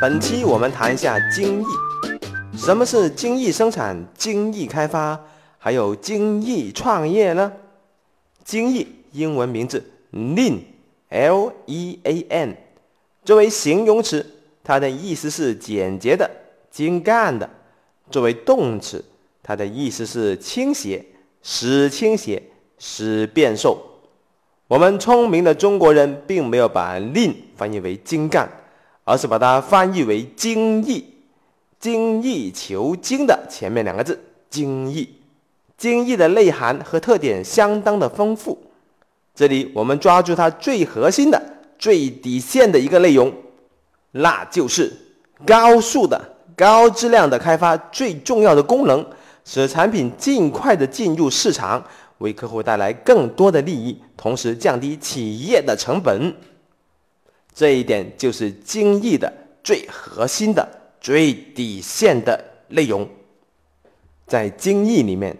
本期我们谈一下精益。什么是精益生产、精益开发，还有精益创业呢？精益英文名字 Lean，L-E-A-N，作为形容词，它的意思是简洁的、精干的；作为动词，它的意思是倾斜、使倾斜、使变瘦。我们聪明的中国人并没有把 Lean 翻译为精干。而是把它翻译为精益，精益求精的前面两个字，精益，精益的内涵和特点相当的丰富。这里我们抓住它最核心的、最底线的一个内容，那就是高速的、高质量的开发最重要的功能，使产品尽快的进入市场，为客户带来更多的利益，同时降低企业的成本。这一点就是精益的最核心的、最底线的内容。在精益里面，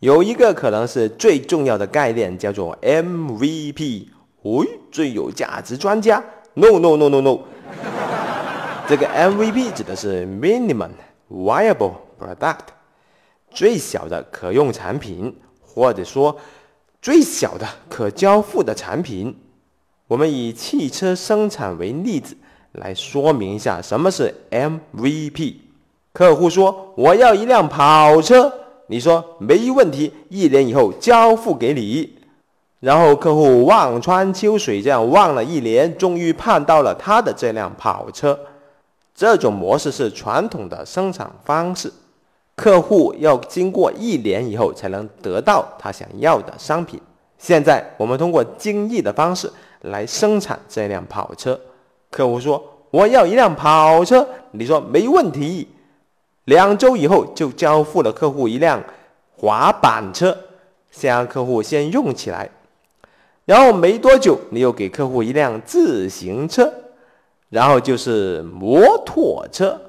有一个可能是最重要的概念，叫做 MVP。哦，最有价值专家？No No No No No。这个 MVP 指的是 Minimum Viable Product，最小的可用产品，或者说最小的可交付的产品。我们以汽车生产为例子来说明一下什么是 MVP。客户说：“我要一辆跑车。”你说：“没问题，一年以后交付给你。”然后客户望穿秋水，这样望了一年，终于盼到了他的这辆跑车。这种模式是传统的生产方式，客户要经过一年以后才能得到他想要的商品。现在我们通过精益的方式。来生产这辆跑车，客户说我要一辆跑车，你说没问题，两周以后就交付了客户一辆滑板车，先让客户先用起来，然后没多久你又给客户一辆自行车，然后就是摩托车，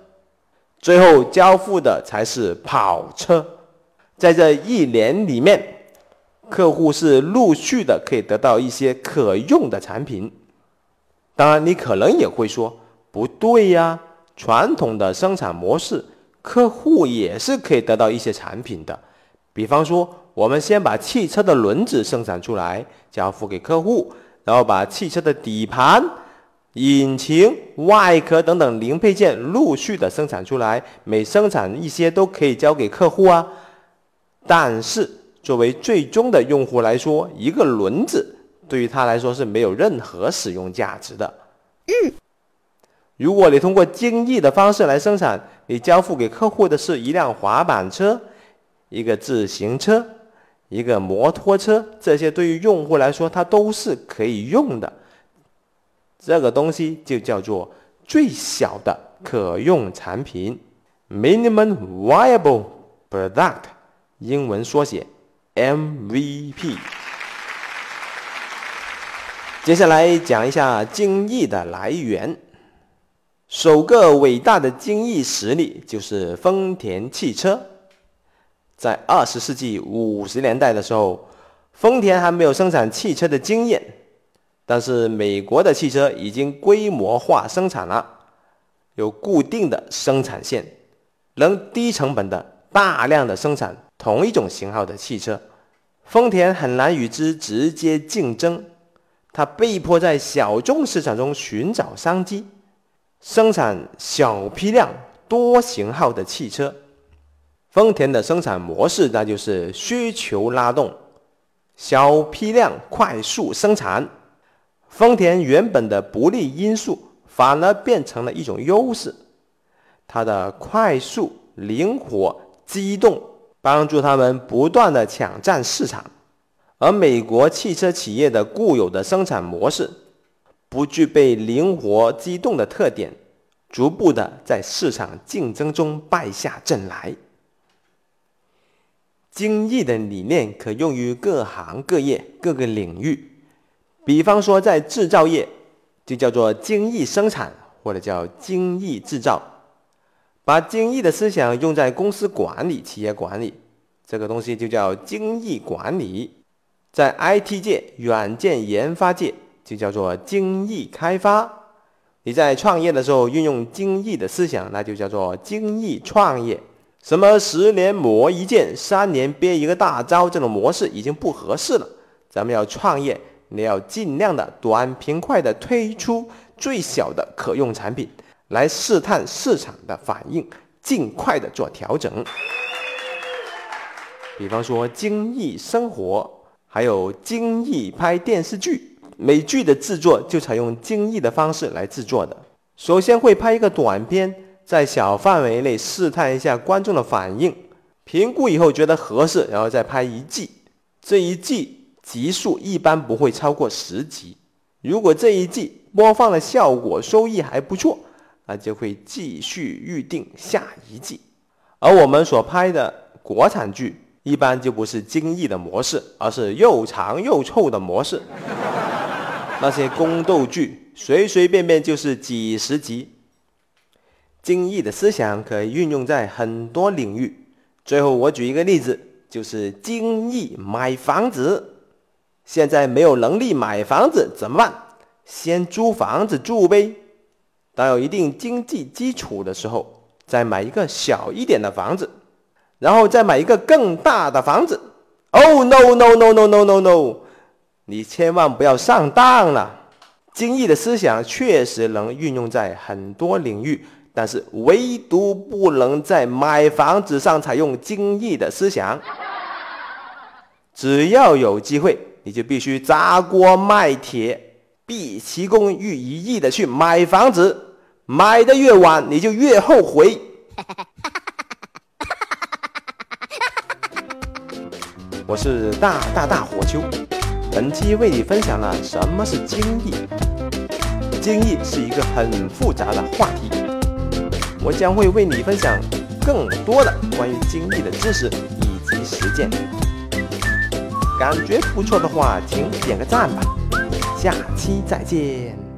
最后交付的才是跑车，在这一年里面。客户是陆续的可以得到一些可用的产品，当然你可能也会说不对呀，传统的生产模式，客户也是可以得到一些产品的，比方说我们先把汽车的轮子生产出来，交付给客户，然后把汽车的底盘、引擎、外壳等等零配件陆续的生产出来，每生产一些都可以交给客户啊，但是。作为最终的用户来说，一个轮子对于他来说是没有任何使用价值的。嗯，如果你通过精益的方式来生产，你交付给客户的是一辆滑板车、一个自行车、一个摩托车，这些对于用户来说，它都是可以用的。这个东西就叫做最小的可用产品 （Minimum Viable Product），英文缩写。MVP。接下来讲一下精益的来源。首个伟大的精益实例就是丰田汽车。在二十世纪五十年代的时候，丰田还没有生产汽车的经验，但是美国的汽车已经规模化生产了，有固定的生产线，能低成本的大量的生产同一种型号的汽车。丰田很难与之直接竞争，它被迫在小众市场中寻找商机，生产小批量、多型号的汽车。丰田的生产模式那就是需求拉动，小批量快速生产。丰田原本的不利因素反而变成了一种优势，它的快速、灵活、机动。帮助他们不断的抢占市场，而美国汽车企业的固有的生产模式不具备灵活机动的特点，逐步的在市场竞争中败下阵来。精益的理念可用于各行各业各个领域，比方说在制造业就叫做精益生产，或者叫精益制造。把精益的思想用在公司管理、企业管理，这个东西就叫精益管理。在 IT 界、软件研发界就叫做精益开发。你在创业的时候运用精益的思想，那就叫做精益创业。什么十年磨一剑，三年憋一个大招，这种模式已经不合适了。咱们要创业，你要尽量的短平快的推出最小的可用产品，来试探市场的反应，尽快的做调整。比方说精益生活，还有精益拍电视剧。美剧的制作就采用精益的方式来制作的。首先会拍一个短片，在小范围内试探一下观众的反应，评估以后觉得合适，然后再拍一季。这一季集数一般不会超过十集。如果这一季播放的效果收益还不错，那就会继续预定下一季。而我们所拍的国产剧，一般就不是精益的模式，而是又长又臭的模式。那些宫斗剧，随随便便就是几十集。精益的思想可以运用在很多领域。最后我举一个例子，就是精益买房子。现在没有能力买房子怎么办？先租房子住呗。当有一定经济基础的时候，再买一个小一点的房子，然后再买一个更大的房子。Oh no no no no no no no！你千万不要上当了！精益的思想确实能运用在很多领域，但是唯独不能在买房子上采用精益的思想。只要有机会，你就必须砸锅卖铁，毕其功于一役的去买房子。买的越晚，你就越后悔。我是大大大火球。本期为你分享了什么是精益。精益是一个很复杂的话题，我将会为你分享更多的关于精益的知识以及实践。感觉不错的话，请点个赞吧。下期再见。